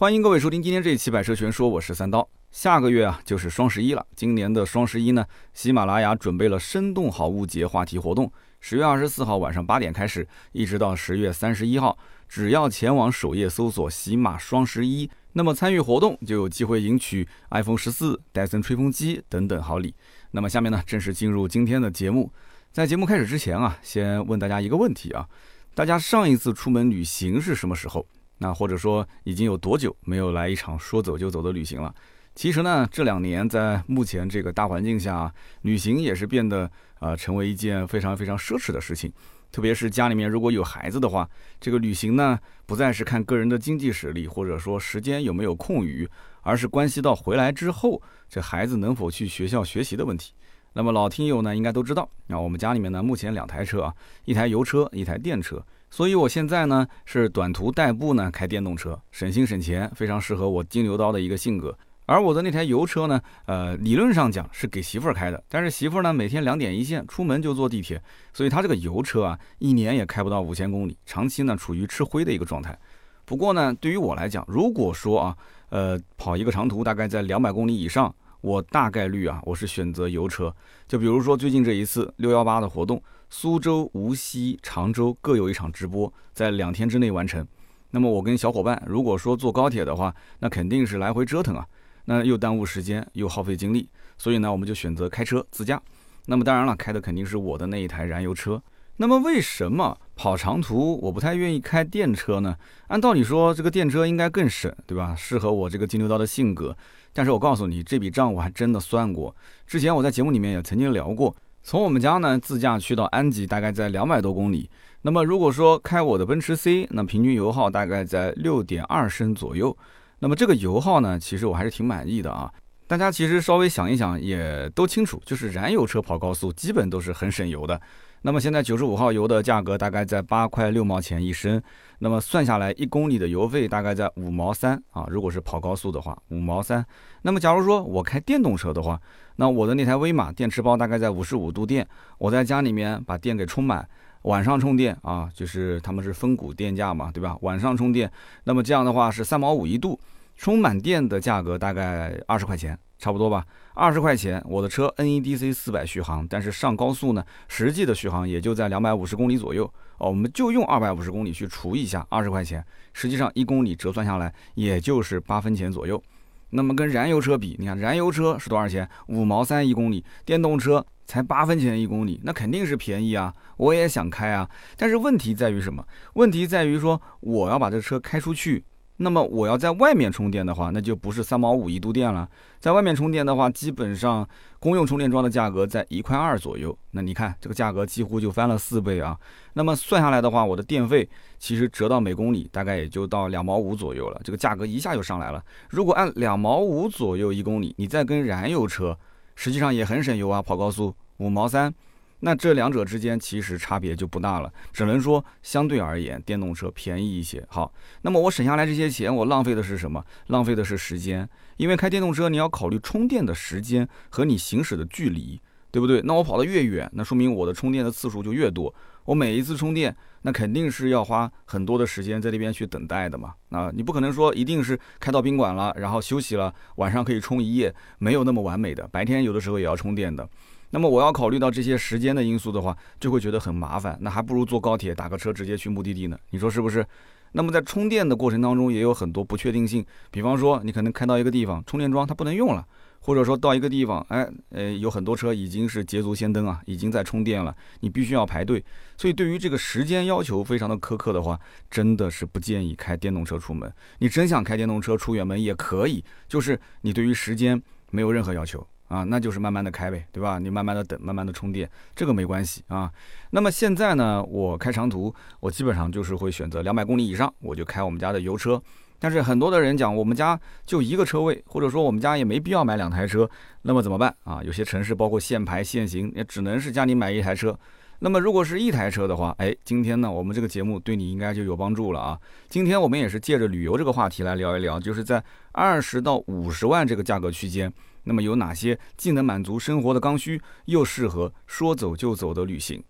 欢迎各位收听今天这一期《百车全说》，我是三刀。下个月啊就是双十一了，今年的双十一呢，喜马拉雅准备了生动好物节话题活动，十月二十四号晚上八点开始，一直到十月三十一号，只要前往首页搜索“喜马双十一”，那么参与活动就有机会赢取 iPhone 十四、戴森吹风机等等好礼。那么下面呢，正式进入今天的节目。在节目开始之前啊，先问大家一个问题啊，大家上一次出门旅行是什么时候？那或者说已经有多久没有来一场说走就走的旅行了？其实呢，这两年在目前这个大环境下，旅行也是变得呃成为一件非常非常奢侈的事情。特别是家里面如果有孩子的话，这个旅行呢不再是看个人的经济实力或者说时间有没有空余，而是关系到回来之后这孩子能否去学校学习的问题。那么老听友呢应该都知道，那我们家里面呢目前两台车啊，一台油车，一台电车。所以，我现在呢是短途代步呢，开电动车，省心省钱，非常适合我金牛刀的一个性格。而我的那台油车呢，呃，理论上讲是给媳妇儿开的，但是媳妇儿呢每天两点一线，出门就坐地铁，所以她这个油车啊，一年也开不到五千公里，长期呢处于吃灰的一个状态。不过呢，对于我来讲，如果说啊，呃，跑一个长途大概在两百公里以上，我大概率啊，我是选择油车。就比如说最近这一次六幺八的活动。苏州、无锡、常州各有一场直播，在两天之内完成。那么我跟小伙伴，如果说坐高铁的话，那肯定是来回折腾啊，那又耽误时间，又耗费精力。所以呢，我们就选择开车自驾。那么当然了，开的肯定是我的那一台燃油车。那么为什么跑长途我不太愿意开电车呢？按道理说，这个电车应该更省，对吧？适合我这个金牛刀的性格。但是我告诉你，这笔账我还真的算过。之前我在节目里面也曾经聊过。从我们家呢自驾去到安吉，大概在两百多公里。那么如果说开我的奔驰 C，那平均油耗大概在六点二升左右。那么这个油耗呢，其实我还是挺满意的啊。大家其实稍微想一想，也都清楚，就是燃油车跑高速基本都是很省油的。那么现在九十五号油的价格大概在八块六毛钱一升，那么算下来一公里的油费大概在五毛三啊。如果是跑高速的话，五毛三。那么假如说我开电动车的话，那我的那台威马电池包大概在五十五度电，我在家里面把电给充满，晚上充电啊，就是他们是分股电价嘛，对吧？晚上充电，那么这样的话是三毛五一度，充满电的价格大概二十块钱。差不多吧，二十块钱，我的车 NEDC 四百续航，但是上高速呢，实际的续航也就在两百五十公里左右哦。我们就用二百五十公里去除一下，二十块钱，实际上一公里折算下来也就是八分钱左右。那么跟燃油车比，你看燃油车是多少钱？五毛三一公里，电动车才八分钱一公里，那肯定是便宜啊！我也想开啊，但是问题在于什么？问题在于说我要把这车开出去。那么我要在外面充电的话，那就不是三毛五一度电了。在外面充电的话，基本上公用充电桩的价格在一块二左右。那你看这个价格几乎就翻了四倍啊。那么算下来的话，我的电费其实折到每公里大概也就到两毛五左右了。这个价格一下就上来了。如果按两毛五左右一公里，你再跟燃油车，实际上也很省油啊，跑高速五毛三。那这两者之间其实差别就不大了，只能说相对而言，电动车便宜一些。好，那么我省下来这些钱，我浪费的是什么？浪费的是时间，因为开电动车你要考虑充电的时间和你行驶的距离，对不对？那我跑得越远，那说明我的充电的次数就越多。我每一次充电，那肯定是要花很多的时间在那边去等待的嘛。啊，你不可能说一定是开到宾馆了，然后休息了，晚上可以充一夜，没有那么完美的。白天有的时候也要充电的。那么我要考虑到这些时间的因素的话，就会觉得很麻烦。那还不如坐高铁打个车直接去目的地呢？你说是不是？那么在充电的过程当中也有很多不确定性，比方说你可能开到一个地方，充电桩它不能用了，或者说到一个地方，哎，呃，有很多车已经是捷足先登啊，已经在充电了，你必须要排队。所以对于这个时间要求非常的苛刻的话，真的是不建议开电动车出门。你真想开电动车出远门也可以，就是你对于时间没有任何要求。啊，那就是慢慢的开呗，对吧？你慢慢的等，慢慢的充电，这个没关系啊。那么现在呢，我开长途，我基本上就是会选择两百公里以上，我就开我们家的油车。但是很多的人讲，我们家就一个车位，或者说我们家也没必要买两台车，那么怎么办啊？有些城市包括限牌限行，也只能是家里买一台车。那么如果是一台车的话，哎，今天呢，我们这个节目对你应该就有帮助了啊。今天我们也是借着旅游这个话题来聊一聊，就是在二十到五十万这个价格区间。那么有哪些既能满足生活的刚需，又适合说走就走的旅行？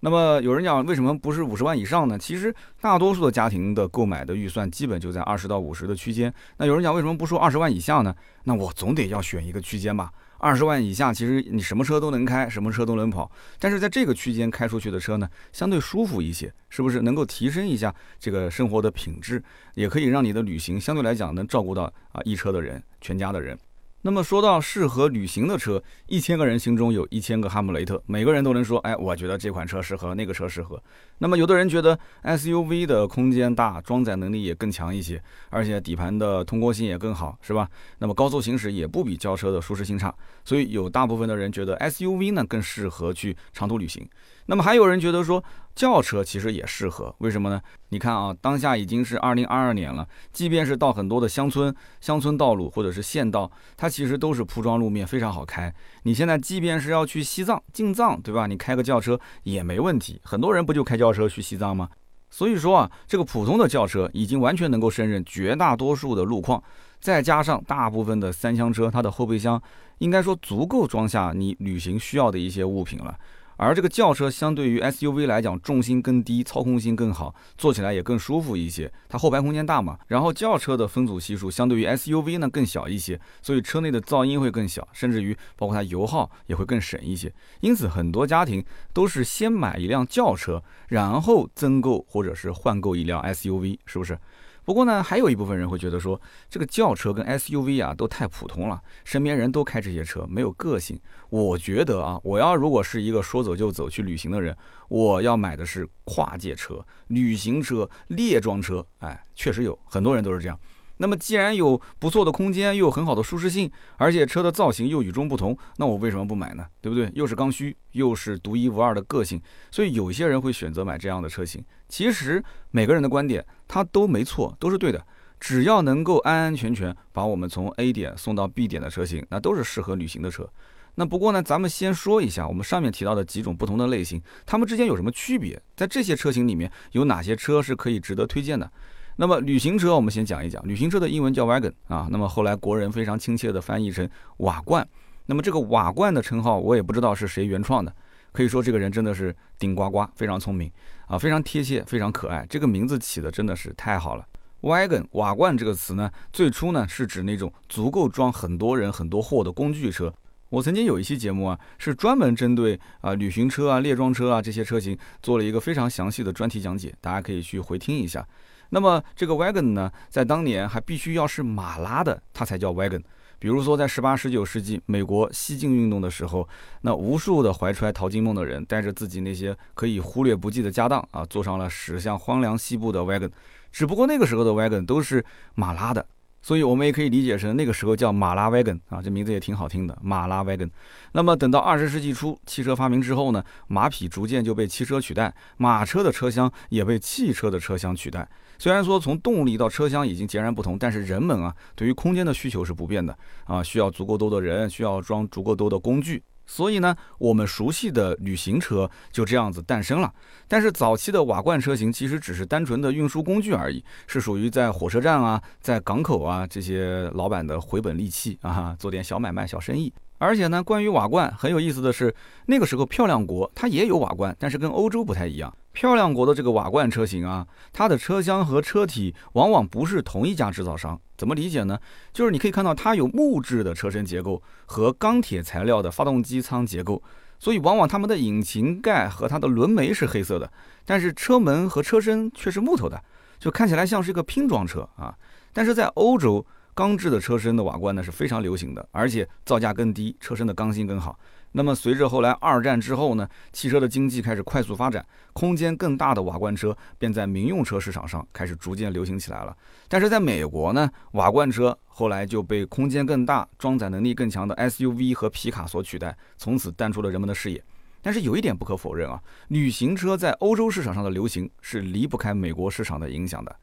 那么有人讲为什么不是五十万以上呢？其实大多数的家庭的购买的预算基本就在二十到五十的区间。那有人讲为什么不说二十万以下呢？那我总得要选一个区间吧。二十万以下，其实你什么车都能开，什么车都能跑。但是在这个区间开出去的车呢，相对舒服一些，是不是能够提升一下这个生活的品质，也可以让你的旅行相对来讲能照顾到啊一车的人，全家的人。那么说到适合旅行的车，一千个人心中有一千个哈姆雷特，每个人都能说，哎，我觉得这款车适合，那个车适合。那么有的人觉得 SUV 的空间大，装载能力也更强一些，而且底盘的通过性也更好，是吧？那么高速行驶也不比轿车的舒适性差，所以有大部分的人觉得 SUV 呢更适合去长途旅行。那么还有人觉得说轿车其实也适合，为什么呢？你看啊，当下已经是二零二二年了，即便是到很多的乡村、乡村道路或者是县道，它其实都是铺装路面，非常好开。你现在即便是要去西藏、进藏，对吧？你开个轿车也没问题。很多人不就开轿车去西藏吗？所以说啊，这个普通的轿车已经完全能够胜任绝大多数的路况，再加上大部分的三厢车，它的后备箱应该说足够装下你旅行需要的一些物品了。而这个轿车相对于 SUV 来讲，重心更低，操控性更好，坐起来也更舒服一些。它后排空间大嘛，然后轿车的分组系数相对于 SUV 呢更小一些，所以车内的噪音会更小，甚至于包括它油耗也会更省一些。因此，很多家庭都是先买一辆轿车，然后增购或者是换购一辆 SUV，是不是？不过呢，还有一部分人会觉得说，这个轿车跟 SUV 啊都太普通了，身边人都开这些车，没有个性。我觉得啊，我要如果是一个说走就走去旅行的人，我要买的是跨界车、旅行车、列装车。哎，确实有很多人都是这样。那么既然有不错的空间，又有很好的舒适性，而且车的造型又与众不同，那我为什么不买呢？对不对？又是刚需，又是独一无二的个性，所以有些人会选择买这样的车型。其实每个人的观点他都没错，都是对的。只要能够安安全全把我们从 A 点送到 B 点的车型，那都是适合旅行的车。那不过呢，咱们先说一下我们上面提到的几种不同的类型，它们之间有什么区别？在这些车型里面有哪些车是可以值得推荐的？那么旅行车，我们先讲一讲。旅行车的英文叫 wagon 啊，那么后来国人非常亲切的翻译成瓦罐。那么这个瓦罐的称号，我也不知道是谁原创的。可以说这个人真的是顶呱呱，非常聪明啊，非常贴切，非常可爱。这个名字起的真的是太好了。wagon 瓦罐这个词呢，最初呢是指那种足够装很多人很多货的工具车。我曾经有一期节目啊，是专门针对啊旅行车啊、列装车啊这些车型做了一个非常详细的专题讲解，大家可以去回听一下。那么这个 wagon 呢，在当年还必须要是马拉的，它才叫 wagon。比如说在十八、十九世纪美国西进运动的时候，那无数的怀揣淘金梦的人，带着自己那些可以忽略不计的家当啊，坐上了驶向荒凉西部的 wagon。只不过那个时候的 wagon 都是马拉的。所以，我们也可以理解成那个时候叫马拉 wagon 啊，这名字也挺好听的，马拉 wagon。那么，等到二十世纪初汽车发明之后呢，马匹逐渐就被汽车取代，马车的车厢也被汽车的车厢取代。虽然说从动力到车厢已经截然不同，但是人们啊，对于空间的需求是不变的啊，需要足够多的人，需要装足够多的工具。所以呢，我们熟悉的旅行车就这样子诞生了。但是早期的瓦罐车型其实只是单纯的运输工具而已，是属于在火车站啊、在港口啊这些老板的回本利器啊，做点小买卖、小生意。而且呢，关于瓦罐很有意思的是，那个时候漂亮国它也有瓦罐，但是跟欧洲不太一样。漂亮国的这个瓦罐车型啊，它的车厢和车体往往不是同一家制造商。怎么理解呢？就是你可以看到它有木质的车身结构和钢铁材料的发动机舱结构，所以往往它们的引擎盖和它的轮眉是黑色的，但是车门和车身却是木头的，就看起来像是一个拼装车啊。但是在欧洲。钢制的车身的瓦罐呢是非常流行的，而且造价更低，车身的刚性更好。那么随着后来二战之后呢，汽车的经济开始快速发展，空间更大的瓦罐车便在民用车市场上开始逐渐流行起来了。但是在美国呢，瓦罐车后来就被空间更大、装载能力更强的 SUV 和皮卡所取代，从此淡出了人们的视野。但是有一点不可否认啊，旅行车在欧洲市场上的流行是离不开美国市场的影响的。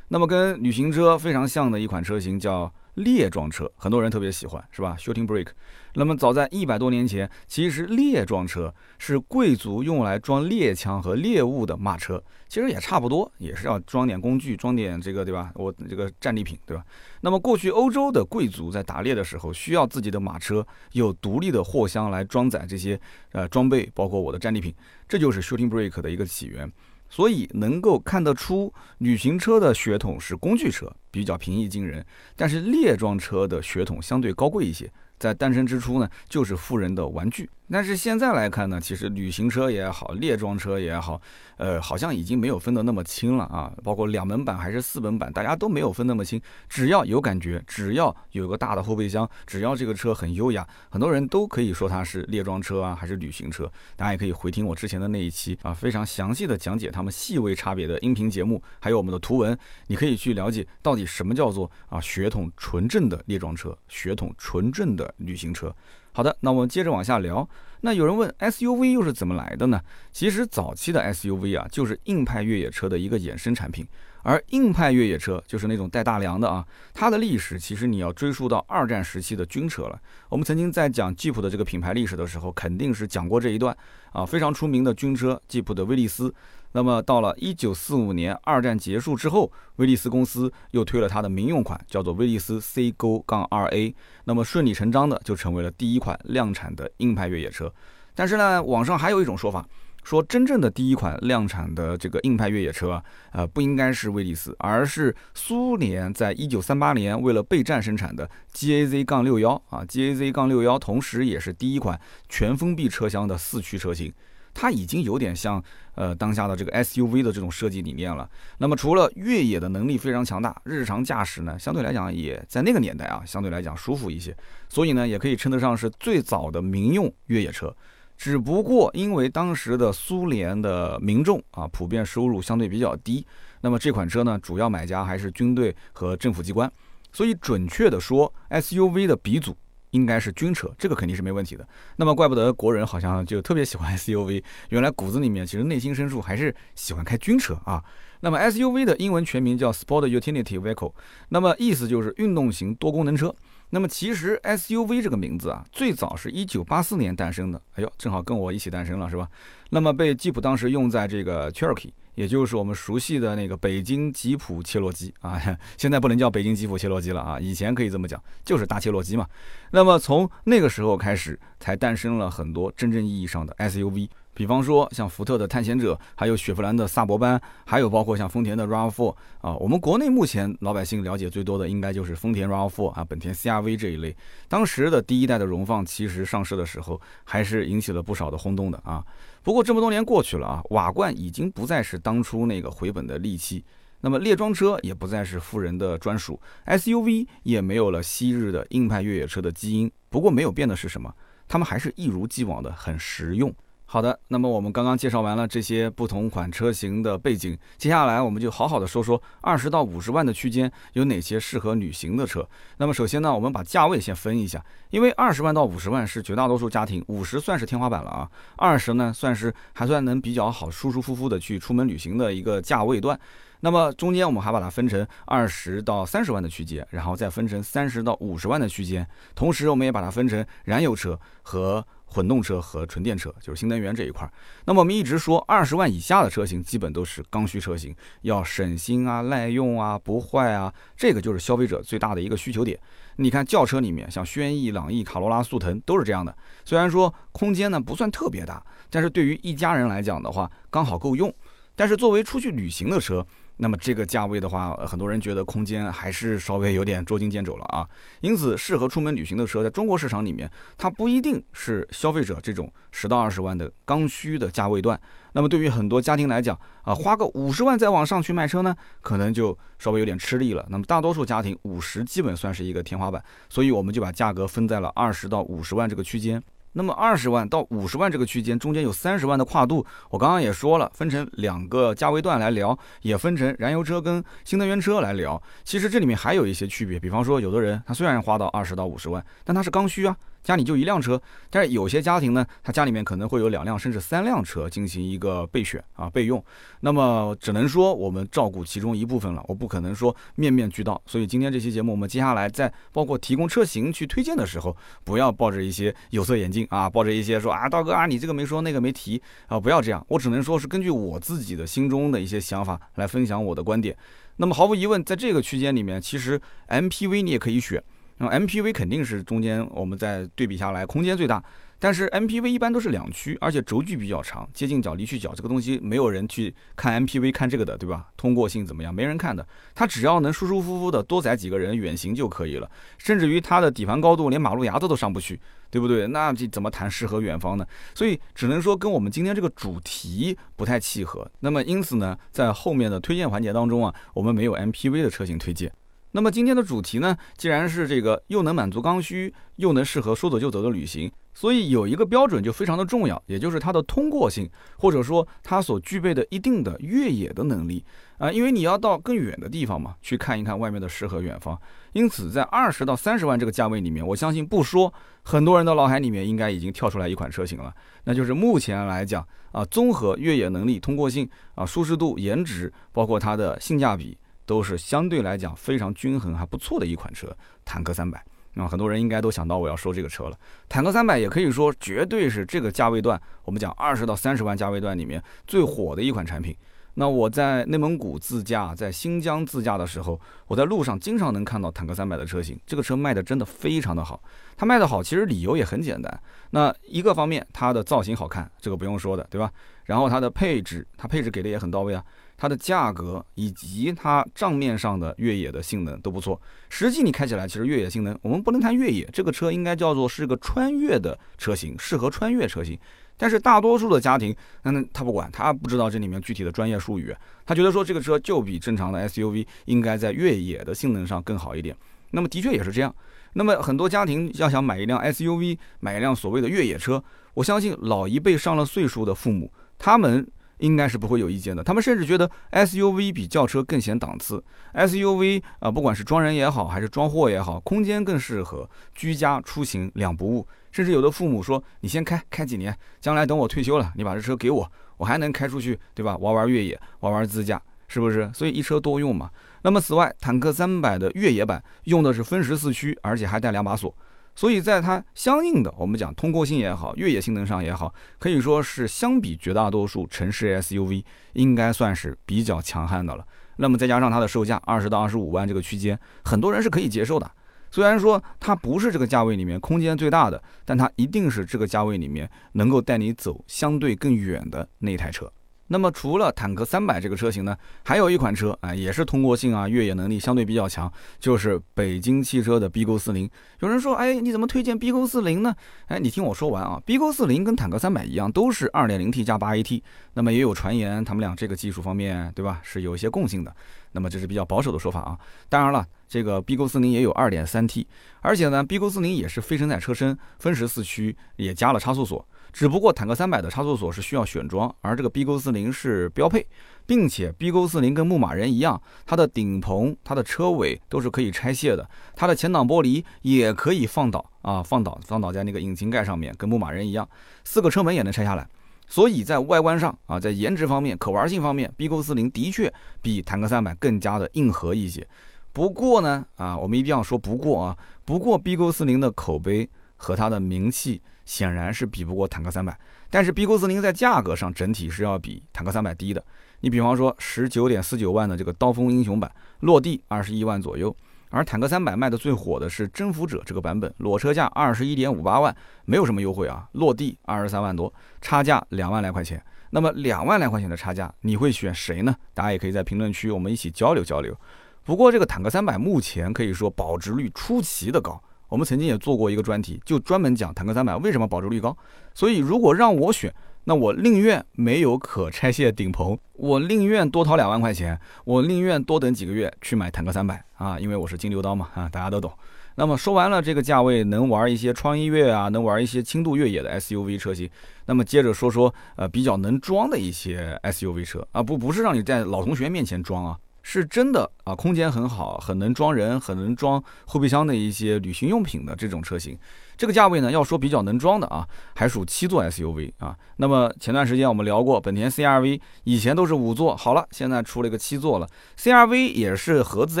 那么跟旅行车非常像的一款车型叫。列装车很多人特别喜欢，是吧？Shooting Break。那么早在一百多年前，其实列装车是贵族用来装猎枪和猎物的马车，其实也差不多，也是要装点工具，装点这个，对吧？我这个战利品，对吧？那么过去欧洲的贵族在打猎的时候，需要自己的马车有独立的货箱来装载这些呃装备，包括我的战利品，这就是 Shooting Break 的一个起源。所以能够看得出，旅行车的血统是工具车，比较平易近人；但是列装车的血统相对高贵一些。在诞生之初呢，就是富人的玩具。但是现在来看呢，其实旅行车也好，列装车也好，呃，好像已经没有分得那么清了啊。包括两门版还是四门版，大家都没有分那么清。只要有感觉，只要有个大的后备箱，只要这个车很优雅，很多人都可以说它是列装车啊，还是旅行车。大家也可以回听我之前的那一期啊，非常详细的讲解它们细微差别的音频节目，还有我们的图文，你可以去了解到底什么叫做啊血统纯正的列装车，血统纯正的。旅行车，好的，那我们接着往下聊。那有人问 SUV 又是怎么来的呢？其实早期的 SUV 啊，就是硬派越野车的一个衍生产品。而硬派越野车就是那种带大梁的啊，它的历史其实你要追溯到二战时期的军车了。我们曾经在讲吉普的这个品牌历史的时候，肯定是讲过这一段啊，非常出名的军车吉普的威利斯。那么到了一九四五年，二战结束之后，威利斯公司又推了它的民用款，叫做威利斯 C 勾杠二 A。那么顺理成章的就成为了第一款量产的硬派越野车。但是呢，网上还有一种说法，说真正的第一款量产的这个硬派越野车啊，呃，不应该是威利斯，而是苏联在一九三八年为了备战生产的 GAZ 杠六幺啊，GAZ 杠六幺，同时也是第一款全封闭车厢的四驱车型。它已经有点像呃当下的这个 SUV 的这种设计理念了。那么除了越野的能力非常强大，日常驾驶呢相对来讲也在那个年代啊相对来讲舒服一些，所以呢也可以称得上是最早的民用越野车。只不过因为当时的苏联的民众啊普遍收入相对比较低，那么这款车呢主要买家还是军队和政府机关，所以准确的说 SUV 的鼻祖。应该是军车，这个肯定是没问题的。那么怪不得国人好像就特别喜欢 SUV，原来骨子里面其实内心深处还是喜欢开军车啊。那么 SUV 的英文全名叫 Sport Utility Vehicle，那么意思就是运动型多功能车。那么其实 SUV 这个名字啊，最早是一九八四年诞生的。哎呦，正好跟我一起诞生了，是吧？那么被吉普当时用在这个 Cherokee。也就是我们熟悉的那个北京吉普切诺基啊，现在不能叫北京吉普切诺基了啊，以前可以这么讲，就是大切诺基嘛。那么从那个时候开始，才诞生了很多真正意义上的 SUV，比方说像福特的探险者，还有雪佛兰的萨博班，还有包括像丰田的 RAV4 啊。我们国内目前老百姓了解最多的，应该就是丰田 RAV4 啊，本田 CRV 这一类。当时的第一代的荣放其实上市的时候，还是引起了不少的轰动的啊。不过这么多年过去了啊，瓦罐已经不再是当初那个回本的利器，那么列装车也不再是富人的专属，SUV 也没有了昔日的硬派越野车的基因。不过没有变的是什么？它们还是一如既往的很实用。好的，那么我们刚刚介绍完了这些不同款车型的背景，接下来我们就好好的说说二十到五十万的区间有哪些适合旅行的车。那么首先呢，我们把价位先分一下，因为二十万到五十万是绝大多数家庭，五十算是天花板了啊，二十呢算是还算能比较好舒舒服服的去出门旅行的一个价位段。那么中间我们还把它分成二十到三十万的区间，然后再分成三十到五十万的区间，同时我们也把它分成燃油车和。混动车和纯电车就是新能源这一块儿。那么我们一直说，二十万以下的车型基本都是刚需车型，要省心啊、耐用啊、不坏啊，这个就是消费者最大的一个需求点。你看轿车里面，像轩逸、朗逸、卡罗拉、速腾都是这样的。虽然说空间呢不算特别大，但是对于一家人来讲的话，刚好够用。但是作为出去旅行的车，那么这个价位的话，很多人觉得空间还是稍微有点捉襟见肘了啊。因此，适合出门旅行的车，在中国市场里面，它不一定是消费者这种十到二十万的刚需的价位段。那么，对于很多家庭来讲啊，花个五十万再往上去买车呢，可能就稍微有点吃力了。那么，大多数家庭五十基本算是一个天花板，所以我们就把价格分在了二十到五十万这个区间。那么二十万到五十万这个区间中间有三十万的跨度，我刚刚也说了，分成两个价位段来聊，也分成燃油车跟新能源车来聊。其实这里面还有一些区别，比方说有的人他虽然花到二十到五十万，但他是刚需啊，家里就一辆车，但是有些家庭呢，他家里面可能会有两辆甚至三辆车进行一个备选啊备用，那么只能说我们照顾其中一部分了，我不可能说面面俱到。所以今天这期节目，我们接下来在包括提供车型去推荐的时候，不要抱着一些有色眼镜啊，抱着一些说啊，道哥啊，你这个没说那个没提啊，不要这样。我只能说是根据我自己的心中的一些想法来分享我的观点。那么毫无疑问，在这个区间里面，其实 MPV 你也可以选。那 MPV 肯定是中间我们在对比下来空间最大，但是 MPV 一般都是两驱，而且轴距比较长，接近角、离去角这个东西没有人去看 MPV 看这个的，对吧？通过性怎么样？没人看的，它只要能舒舒服服的多载几个人远行就可以了，甚至于它的底盘高度连马路牙子都上不去，对不对？那这怎么谈诗和远方呢？所以只能说跟我们今天这个主题不太契合。那么因此呢，在后面的推荐环节当中啊，我们没有 MPV 的车型推荐。那么今天的主题呢，既然是这个又能满足刚需，又能适合说走就走的旅行，所以有一个标准就非常的重要，也就是它的通过性，或者说它所具备的一定的越野的能力啊，因为你要到更远的地方嘛，去看一看外面的诗和远方。因此，在二十到三十万这个价位里面，我相信不说，很多人的脑海里面应该已经跳出来一款车型了，那就是目前来讲啊，综合越野能力、通过性啊、舒适度、颜值，包括它的性价比。都是相对来讲非常均衡还不错的一款车，坦克三百。那很多人应该都想到我要说这个车了。坦克三百也可以说绝对是这个价位段，我们讲二十到三十万价位段里面最火的一款产品。那我在内蒙古自驾，在新疆自驾的时候，我在路上经常能看到坦克三百的车型。这个车卖的真的非常的好。它卖的好，其实理由也很简单。那一个方面，它的造型好看，这个不用说的，对吧？然后它的配置，它配置给的也很到位啊。它的价格以及它账面上的越野的性能都不错，实际你开起来其实越野性能，我们不能谈越野，这个车应该叫做是个穿越的车型，适合穿越车型。但是大多数的家庭，那他不管，他不知道这里面具体的专业术语，他觉得说这个车就比正常的 SUV 应该在越野的性能上更好一点。那么的确也是这样。那么很多家庭要想买一辆 SUV，买一辆所谓的越野车，我相信老一辈上了岁数的父母，他们。应该是不会有意见的。他们甚至觉得 SUV 比轿车更显档次。SUV 啊，不管是装人也好，还是装货也好，空间更适合居家出行两不误。甚至有的父母说：“你先开开几年，将来等我退休了，你把这车给我，我还能开出去，对吧？玩玩越野，玩玩自驾，是不是？所以一车多用嘛。那么此外，坦克三百的越野版用的是分时四驱，而且还带两把锁。所以在它相应的，我们讲通过性也好，越野性能上也好，可以说是相比绝大多数城市 SUV，应该算是比较强悍的了。那么再加上它的售价二十到二十五万这个区间，很多人是可以接受的。虽然说它不是这个价位里面空间最大的，但它一定是这个价位里面能够带你走相对更远的那台车。那么除了坦克三百这个车型呢，还有一款车啊，也是通过性啊、越野能力相对比较强，就是北京汽车的 B 勾四零。有人说，哎，你怎么推荐 B 勾四零呢？哎，你听我说完啊，B 勾四零跟坦克三百一样，都是二点零 T 加八 AT。那么也有传言，他们俩这个技术方面，对吧，是有一些共性的。那么这是比较保守的说法啊。当然了，这个 B 勾四零也有二点三 T，而且呢，B 勾四零也是非承载车身，分时四驱，也加了差速锁。只不过坦克三百的差速锁是需要选装，而这个 B 勾四零是标配，并且 B 勾四零跟牧马人一样，它的顶棚、它的车尾都是可以拆卸的，它的前挡玻璃也可以放倒啊，放倒放倒在那个引擎盖上面，跟牧马人一样，四个车门也能拆下来。所以在外观上啊，在颜值方面、可玩性方面，B 勾四零的确比坦克三百更加的硬核一些。不过呢，啊，我们一定要说不过啊，不过 B 勾四零的口碑和它的名气。显然是比不过坦克三百，但是 B 勾四零在价格上整体是要比坦克三百低的。你比方说十九点四九万的这个刀锋英雄版，落地二十一万左右，而坦克三百卖的最火的是征服者这个版本，裸车价二十一点五八万，没有什么优惠啊，落地二十三万多，差价两万来块钱。那么两万来块钱的差价，你会选谁呢？大家也可以在评论区我们一起交流交流。不过这个坦克三百目前可以说保值率出奇的高。我们曾经也做过一个专题，就专门讲坦克三百为什么保值率高。所以如果让我选，那我宁愿没有可拆卸顶棚，我宁愿多掏两万块钱，我宁愿多等几个月去买坦克三百啊，因为我是金牛刀嘛啊，大家都懂。那么说完了这个价位能玩一些创意越啊，能玩一些轻度越野的 SUV 车型，那么接着说说呃比较能装的一些 SUV 车啊，不不是让你在老同学面前装啊。是真的啊，空间很好，很能装人，很能装后备箱的一些旅行用品的这种车型。这个价位呢，要说比较能装的啊，还属七座 SUV 啊。那么前段时间我们聊过，本田 CRV 以前都是五座，好了，现在出了一个七座了。CRV 也是合资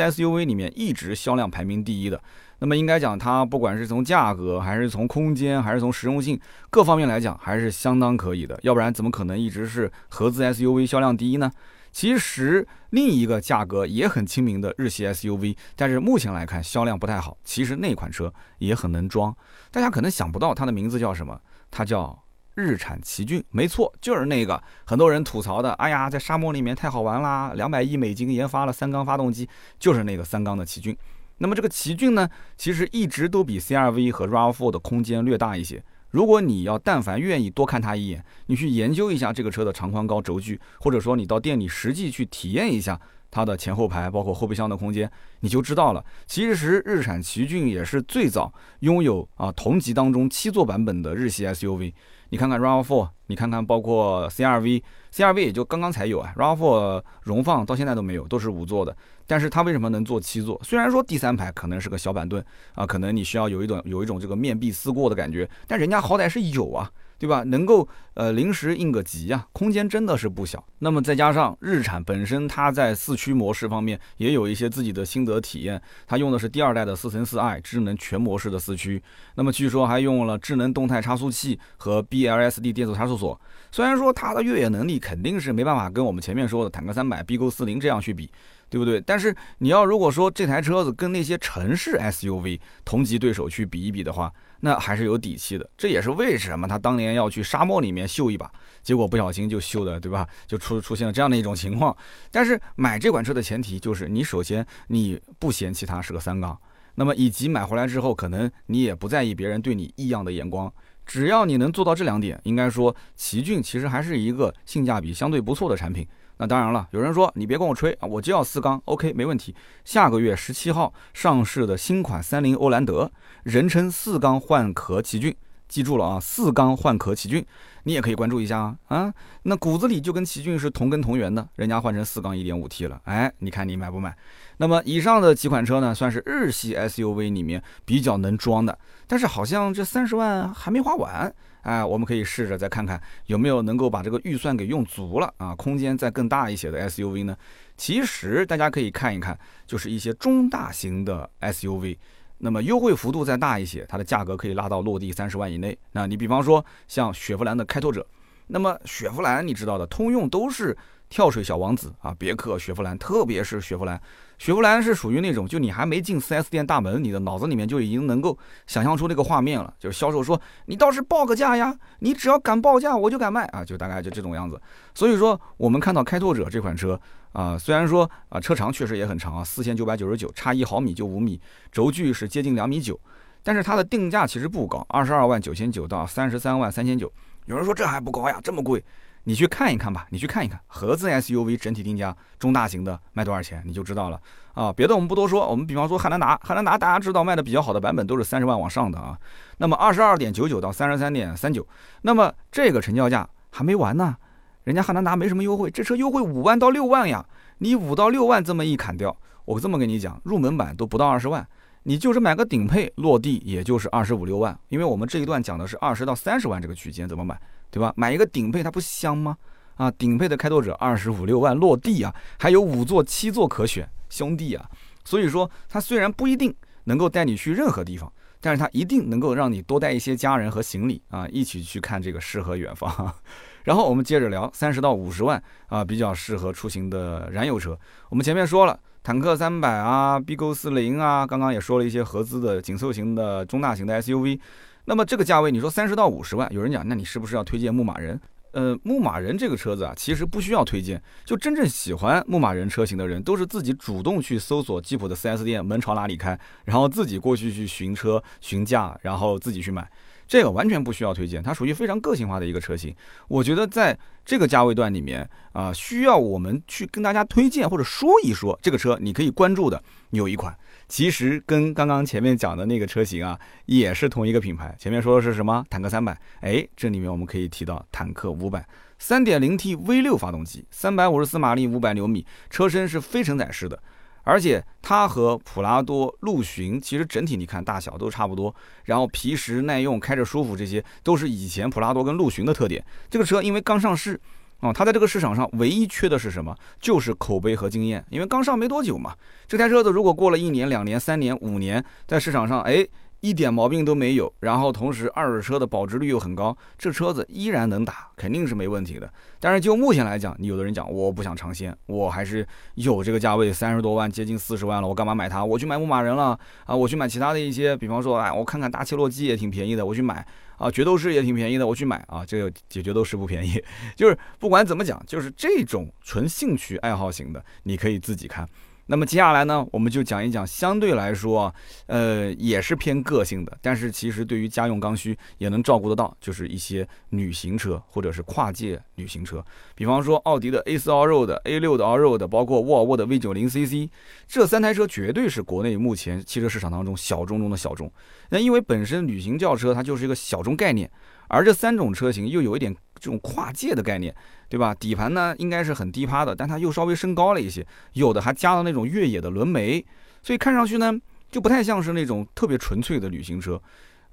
SUV 里面一直销量排名第一的。那么应该讲，它不管是从价格，还是从空间，还是从实用性各方面来讲，还是相当可以的。要不然怎么可能一直是合资 SUV 销量第一呢？其实另一个价格也很亲民的日系 SUV，但是目前来看销量不太好。其实那款车也很能装，大家可能想不到它的名字叫什么，它叫日产奇骏。没错，就是那个很多人吐槽的，哎呀，在沙漠里面太好玩啦，两百亿美金研发了三缸发动机，就是那个三缸的奇骏。那么这个奇骏呢，其实一直都比 CRV 和 RAV4 的空间略大一些。如果你要但凡愿意多看它一眼，你去研究一下这个车的长宽高轴距，或者说你到店里实际去体验一下它的前后排，包括后备箱的空间，你就知道了。其实日产奇骏也是最早拥有啊同级当中七座版本的日系 SUV。你看看 RAV4，你看看包括 CRV，CRV 也就刚刚才有啊，RAV4 荣放到现在都没有，都是五座的。但是它为什么能坐七座？虽然说第三排可能是个小板凳啊，可能你需要有一种有一种这个面壁思过的感觉，但人家好歹是有啊。对吧？能够呃临时应个急啊，空间真的是不小。那么再加上日产本身，它在四驱模式方面也有一些自己的心得体验。它用的是第二代的四乘四 i 智能全模式的四驱，那么据说还用了智能动态差速器和 BLSD 电子差速锁。虽然说它的越野能力肯定是没办法跟我们前面说的坦克三百、B 勾四零这样去比。对不对？但是你要如果说这台车子跟那些城市 SUV 同级对手去比一比的话，那还是有底气的。这也是为什么他当年要去沙漠里面秀一把，结果不小心就秀的，对吧？就出出现了这样的一种情况。但是买这款车的前提就是你首先你不嫌弃它是个三缸，那么以及买回来之后可能你也不在意别人对你异样的眼光。只要你能做到这两点，应该说奇骏其实还是一个性价比相对不错的产品。那当然了，有人说你别跟我吹啊，我就要四缸，OK，没问题。下个月十七号上市的新款三菱欧蓝德，人称四缸换壳奇骏，记住了啊，四缸换壳奇骏，你也可以关注一下啊啊。那骨子里就跟奇骏是同根同源的，人家换成四缸一点五 T 了，哎，你看你买不买？那么以上的几款车呢，算是日系 SUV 里面比较能装的，但是好像这三十万还没花完。啊，我们可以试着再看看有没有能够把这个预算给用足了啊，空间再更大一些的 SUV 呢？其实大家可以看一看，就是一些中大型的 SUV，那么优惠幅度再大一些，它的价格可以拉到落地三十万以内。那你比方说像雪佛兰的开拓者，那么雪佛兰你知道的，通用都是跳水小王子啊，别克、雪佛兰，特别是雪佛兰。雪佛兰是属于那种，就你还没进 4S 店大门，你的脑子里面就已经能够想象出那个画面了。就是销售说：“你倒是报个价呀，你只要敢报价，我就敢卖啊。”就大概就这种样子。所以说，我们看到开拓者这款车啊，虽然说啊车长确实也很长啊，四千九百九十九，差一毫米就五米，轴距是接近两米九，但是它的定价其实不高，二十二万九千九到三十三万三千九。有人说这还不高呀，这么贵。你去看一看吧，你去看一看合资 SUV 整体定价中大型的卖多少钱，你就知道了啊。别的我们不多说，我们比方说汉兰达，汉兰达大家知道卖的比较好的版本都是三十万往上的啊。那么二十二点九九到三十三点三九，那么这个成交价还没完呢，人家汉兰达没什么优惠，这车优惠五万到六万呀。你五到六万这么一砍掉，我这么跟你讲，入门版都不到二十万，你就是买个顶配落地也就是二十五六万，因为我们这一段讲的是二十到三十万这个区间怎么买。对吧？买一个顶配它不香吗？啊，顶配的开拓者二十五六万落地啊，还有五座、七座可选，兄弟啊！所以说，它虽然不一定能够带你去任何地方，但是它一定能够让你多带一些家人和行李啊，一起去看这个诗和远方。然后我们接着聊三十到五十万啊，比较适合出行的燃油车。我们前面说了，坦克三百啊，B 勾四零啊，刚刚也说了一些合资的紧凑型的中大型的 SUV。那么这个价位，你说三十到五十万，有人讲，那你是不是要推荐牧马人？呃，牧马人这个车子啊，其实不需要推荐，就真正喜欢牧马人车型的人，都是自己主动去搜索吉普的 4S 店，门朝哪里开，然后自己过去去询车、询价，然后自己去买。这个完全不需要推荐，它属于非常个性化的一个车型。我觉得在这个价位段里面啊，需要我们去跟大家推荐或者说一说这个车，你可以关注的有一款，其实跟刚刚前面讲的那个车型啊，也是同一个品牌。前面说的是什么？坦克三百，哎，这里面我们可以提到坦克五百。3.0T V6 发动机，354马力，500牛米，车身是非承载式的。而且它和普拉多、陆巡其实整体你看大小都差不多，然后皮实耐用，开着舒服，这些都是以前普拉多跟陆巡的特点。这个车因为刚上市，啊，它在这个市场上唯一缺的是什么？就是口碑和经验，因为刚上没多久嘛。这台车子如果过了一年、两年、三年、五年，在市场上，哎。一点毛病都没有，然后同时二手车的保值率又很高，这车子依然能打，肯定是没问题的。但是就目前来讲，你有的人讲我不想尝鲜，我还是有这个价位三十多万，接近四十万了，我干嘛买它？我去买牧马人了啊，我去买其他的一些，比方说，哎，我看看大切诺基也挺便宜的，我去买啊，决斗士也挺便宜的，我去买啊，这个解决斗士不便宜，就是不管怎么讲，就是这种纯兴趣爱好型的，你可以自己看。那么接下来呢，我们就讲一讲相对来说，呃，也是偏个性的，但是其实对于家用刚需也能照顾得到，就是一些旅行车或者是跨界旅行车，比方说奥迪的 A4 Allroad、A6 的 Allroad，包括沃尔沃的 V90 CC，这三台车绝对是国内目前汽车市场当中小众中的小众。那因为本身旅行轿车它就是一个小众概念，而这三种车型又有一点这种跨界的概念。对吧？底盘呢应该是很低趴的，但它又稍微升高了一些，有的还加了那种越野的轮眉，所以看上去呢就不太像是那种特别纯粹的旅行车。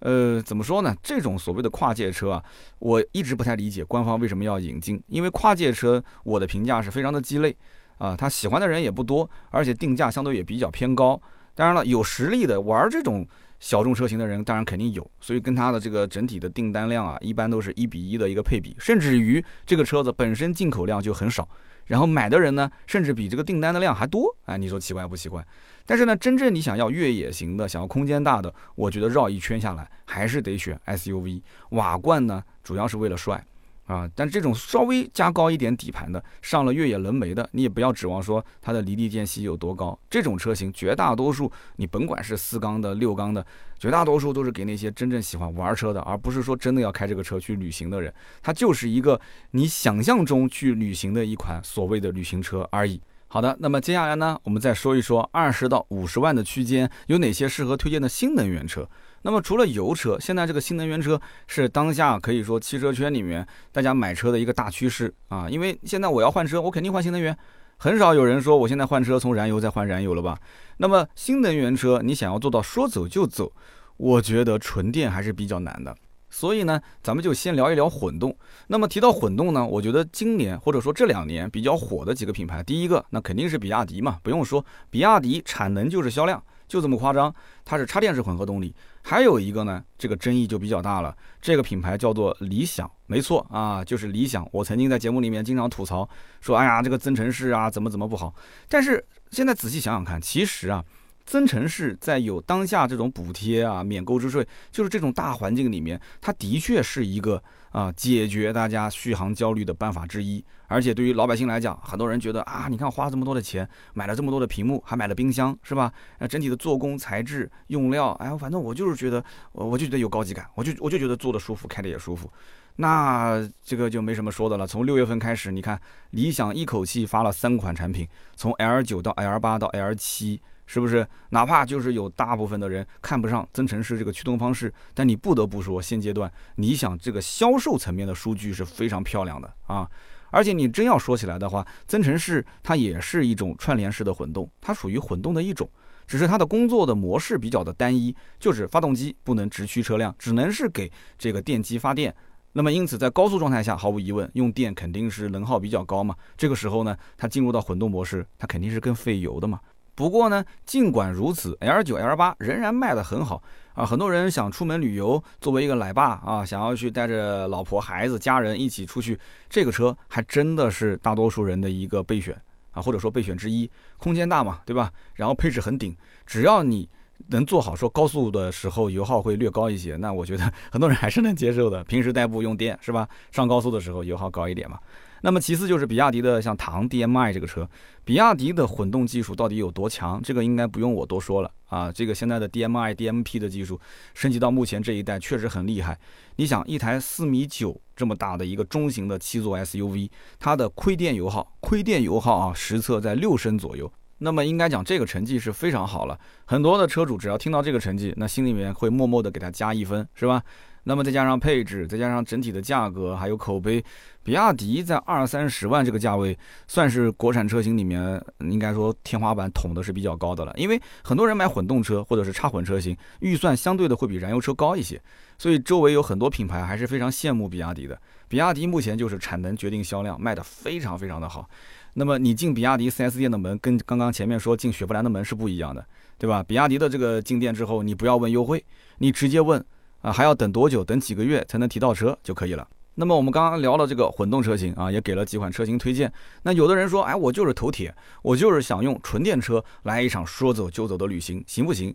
呃，怎么说呢？这种所谓的跨界车啊，我一直不太理解官方为什么要引进，因为跨界车我的评价是非常的鸡肋啊，他喜欢的人也不多，而且定价相对也比较偏高。当然了，有实力的玩这种。小众车型的人当然肯定有，所以跟它的这个整体的订单量啊，一般都是一比一的一个配比，甚至于这个车子本身进口量就很少，然后买的人呢，甚至比这个订单的量还多，哎，你说奇怪不奇怪？但是呢，真正你想要越野型的，想要空间大的，我觉得绕一圈下来还是得选 SUV，瓦罐呢主要是为了帅。啊，但这种稍微加高一点底盘的，上了越野轮眉的，你也不要指望说它的离地间隙有多高。这种车型绝大多数，你甭管是四缸的、六缸的，绝大多数都是给那些真正喜欢玩车的，而不是说真的要开这个车去旅行的人。它就是一个你想象中去旅行的一款所谓的旅行车而已。好的，那么接下来呢，我们再说一说二十到五十万的区间有哪些适合推荐的新能源车。那么除了油车，现在这个新能源车是当下可以说汽车圈里面大家买车的一个大趋势啊！因为现在我要换车，我肯定换新能源，很少有人说我现在换车从燃油再换燃油了吧？那么新能源车你想要做到说走就走，我觉得纯电还是比较难的。所以呢，咱们就先聊一聊混动。那么提到混动呢，我觉得今年或者说这两年比较火的几个品牌，第一个那肯定是比亚迪嘛，不用说，比亚迪产能就是销量。就这么夸张，它是插电式混合动力。还有一个呢，这个争议就比较大了。这个品牌叫做理想，没错啊，就是理想。我曾经在节目里面经常吐槽说，哎呀，这个增程式啊，怎么怎么不好。但是现在仔细想想看，其实啊。增程式在有当下这种补贴啊、免购置税，就是这种大环境里面，它的确是一个啊解决大家续航焦虑的办法之一。而且对于老百姓来讲，很多人觉得啊，你看花这么多的钱买了这么多的屏幕，还买了冰箱，是吧？那整体的做工、材质、用料，哎，反正我就是觉得，我我就觉得有高级感，我就我就觉得坐的舒服，开的也舒服。那这个就没什么说的了。从六月份开始，你看理想一口气发了三款产品，从 L 九到 L 八到 L 七。是不是？哪怕就是有大部分的人看不上增程式这个驱动方式，但你不得不说，现阶段你想这个销售层面的数据是非常漂亮的啊！而且你真要说起来的话，增程式它也是一种串联式的混动，它属于混动的一种，只是它的工作的模式比较的单一，就是发动机不能直驱车辆，只能是给这个电机发电。那么因此在高速状态下，毫无疑问用电肯定是能耗比较高嘛。这个时候呢，它进入到混动模式，它肯定是更费油的嘛。不过呢，尽管如此，L 九、L 八仍然卖得很好啊！很多人想出门旅游，作为一个奶爸啊，想要去带着老婆、孩子、家人一起出去，这个车还真的是大多数人的一个备选啊，或者说备选之一。空间大嘛，对吧？然后配置很顶，只要你能做好说高速的时候油耗会略高一些，那我觉得很多人还是能接受的。平时代步用电是吧？上高速的时候油耗高一点嘛。那么其次就是比亚迪的像唐 DM-i 这个车，比亚迪的混动技术到底有多强？这个应该不用我多说了啊。这个现在的 DM-i、DMP 的技术升级到目前这一代确实很厉害。你想一台四米九这么大的一个中型的七座 SUV，它的亏电油耗，亏电油耗啊实测在六升左右。那么应该讲这个成绩是非常好了。很多的车主只要听到这个成绩，那心里面会默默的给他加一分，是吧？那么再加上配置，再加上整体的价格还有口碑，比亚迪在二三十万这个价位，算是国产车型里面应该说天花板捅的是比较高的了。因为很多人买混动车或者是插混车型，预算相对的会比燃油车高一些，所以周围有很多品牌还是非常羡慕比亚迪的。比亚迪目前就是产能决定销量，卖的非常非常的好。那么你进比亚迪 4S 店的门，跟刚刚前面说进雪佛兰的门是不一样的，对吧？比亚迪的这个进店之后，你不要问优惠，你直接问。啊，还要等多久？等几个月才能提到车就可以了。那么我们刚刚聊了这个混动车型啊，也给了几款车型推荐。那有的人说，哎，我就是头铁，我就是想用纯电车来一场说走就走的旅行，行不行？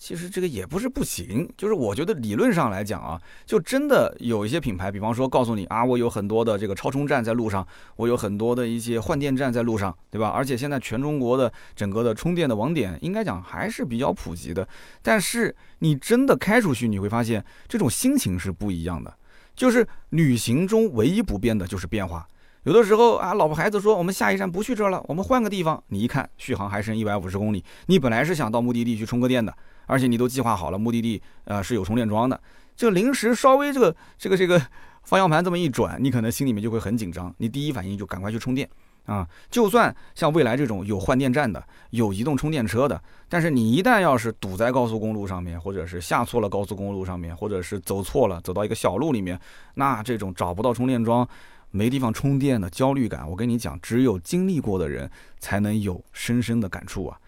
其实这个也不是不行，就是我觉得理论上来讲啊，就真的有一些品牌，比方说告诉你啊，我有很多的这个超充站在路上，我有很多的一些换电站在路上，对吧？而且现在全中国的整个的充电的网点，应该讲还是比较普及的。但是你真的开出去，你会发现这种心情是不一样的。就是旅行中唯一不变的就是变化。有的时候啊，老婆孩子说我们下一站不去这儿了，我们换个地方。你一看续航还剩一百五十公里，你本来是想到目的地去充个电的。而且你都计划好了，目的地呃是有充电桩的，这临时稍微这个这个这个方向盘这么一转，你可能心里面就会很紧张，你第一反应就赶快去充电啊。就算像未来这种有换电站的、有移动充电车的，但是你一旦要是堵在高速公路上面，或者是下错了高速公路上面，或者是走错了，走到一个小路里面，那这种找不到充电桩、没地方充电的焦虑感，我跟你讲，只有经历过的人才能有深深的感触啊。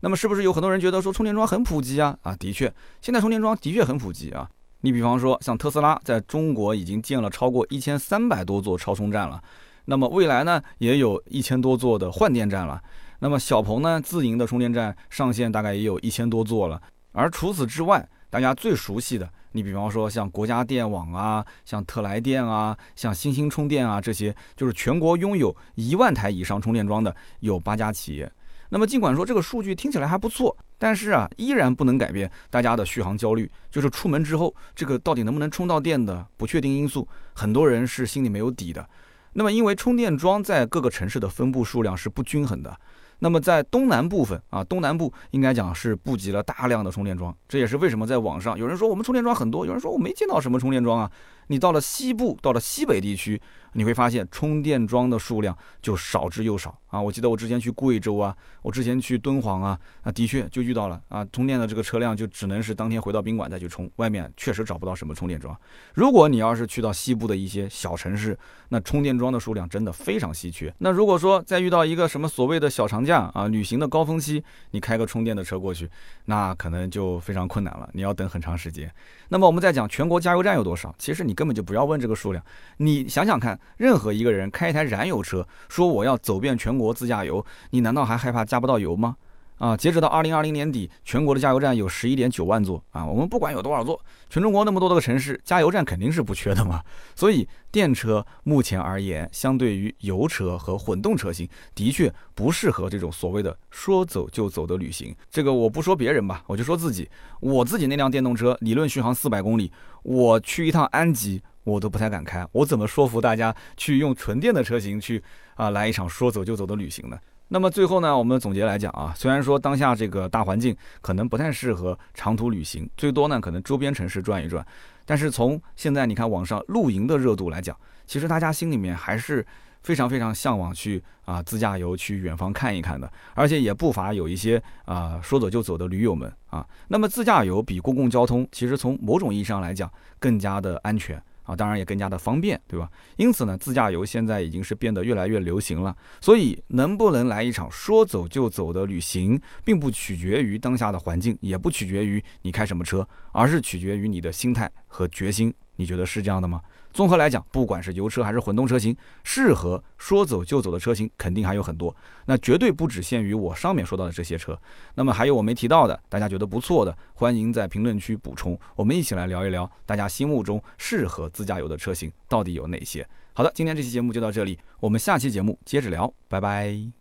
那么是不是有很多人觉得说充电桩很普及啊？啊，的确，现在充电桩的确很普及啊。你比方说像特斯拉在中国已经建了超过一千三百多座超充站了，那么未来呢也有一千多座的换电站了。那么小鹏呢自营的充电站上线大概也有一千多座了。而除此之外，大家最熟悉的，你比方说像国家电网啊、像特来电啊、像新兴充电啊这些，就是全国拥有一万台以上充电桩的有八家企业。那么尽管说这个数据听起来还不错，但是啊，依然不能改变大家的续航焦虑，就是出门之后这个到底能不能充到电的不确定因素，很多人是心里没有底的。那么因为充电桩在各个城市的分布数量是不均衡的。那么在东南部分啊，东南部应该讲是布集了大量的充电桩，这也是为什么在网上有人说我们充电桩很多，有人说我没见到什么充电桩啊。你到了西部，到了西北地区，你会发现充电桩的数量就少之又少啊。我记得我之前去贵州啊，我之前去敦煌啊，啊的确就遇到了啊，充电的这个车辆就只能是当天回到宾馆再去充，外面确实找不到什么充电桩。如果你要是去到西部的一些小城市，那充电桩的数量真的非常稀缺。那如果说再遇到一个什么所谓的小长假啊，旅行的高峰期，你开个充电的车过去，那可能就非常困难了，你要等很长时间。那么我们再讲全国加油站有多少，其实你根本就不要问这个数量，你想想看，任何一个人开一台燃油车，说我要走遍全国国自驾游，你难道还害怕加不到油吗？啊，截止到二零二零年底，全国的加油站有十一点九万座啊。我们不管有多少座，全中国那么多的个城市，加油站肯定是不缺的嘛。所以电车目前而言，相对于油车和混动车型，的确不适合这种所谓的说走就走的旅行。这个我不说别人吧，我就说自己，我自己那辆电动车理论续航四百公里，我去一趟安吉，我都不太敢开。我怎么说服大家去用纯电的车型去啊来一场说走就走的旅行呢？那么最后呢，我们总结来讲啊，虽然说当下这个大环境可能不太适合长途旅行，最多呢可能周边城市转一转，但是从现在你看网上露营的热度来讲，其实大家心里面还是非常非常向往去啊自驾游去远方看一看的，而且也不乏有一些啊说走就走的驴友们啊。那么自驾游比公共交通其实从某种意义上来讲更加的安全。啊，当然也更加的方便，对吧？因此呢，自驾游现在已经是变得越来越流行了。所以，能不能来一场说走就走的旅行，并不取决于当下的环境，也不取决于你开什么车，而是取决于你的心态和决心。你觉得是这样的吗？综合来讲，不管是油车还是混动车型，适合说走就走的车型肯定还有很多，那绝对不只限于我上面说到的这些车。那么还有我没提到的，大家觉得不错的，欢迎在评论区补充，我们一起来聊一聊大家心目中适合自驾游的车型到底有哪些。好的，今天这期节目就到这里，我们下期节目接着聊，拜拜。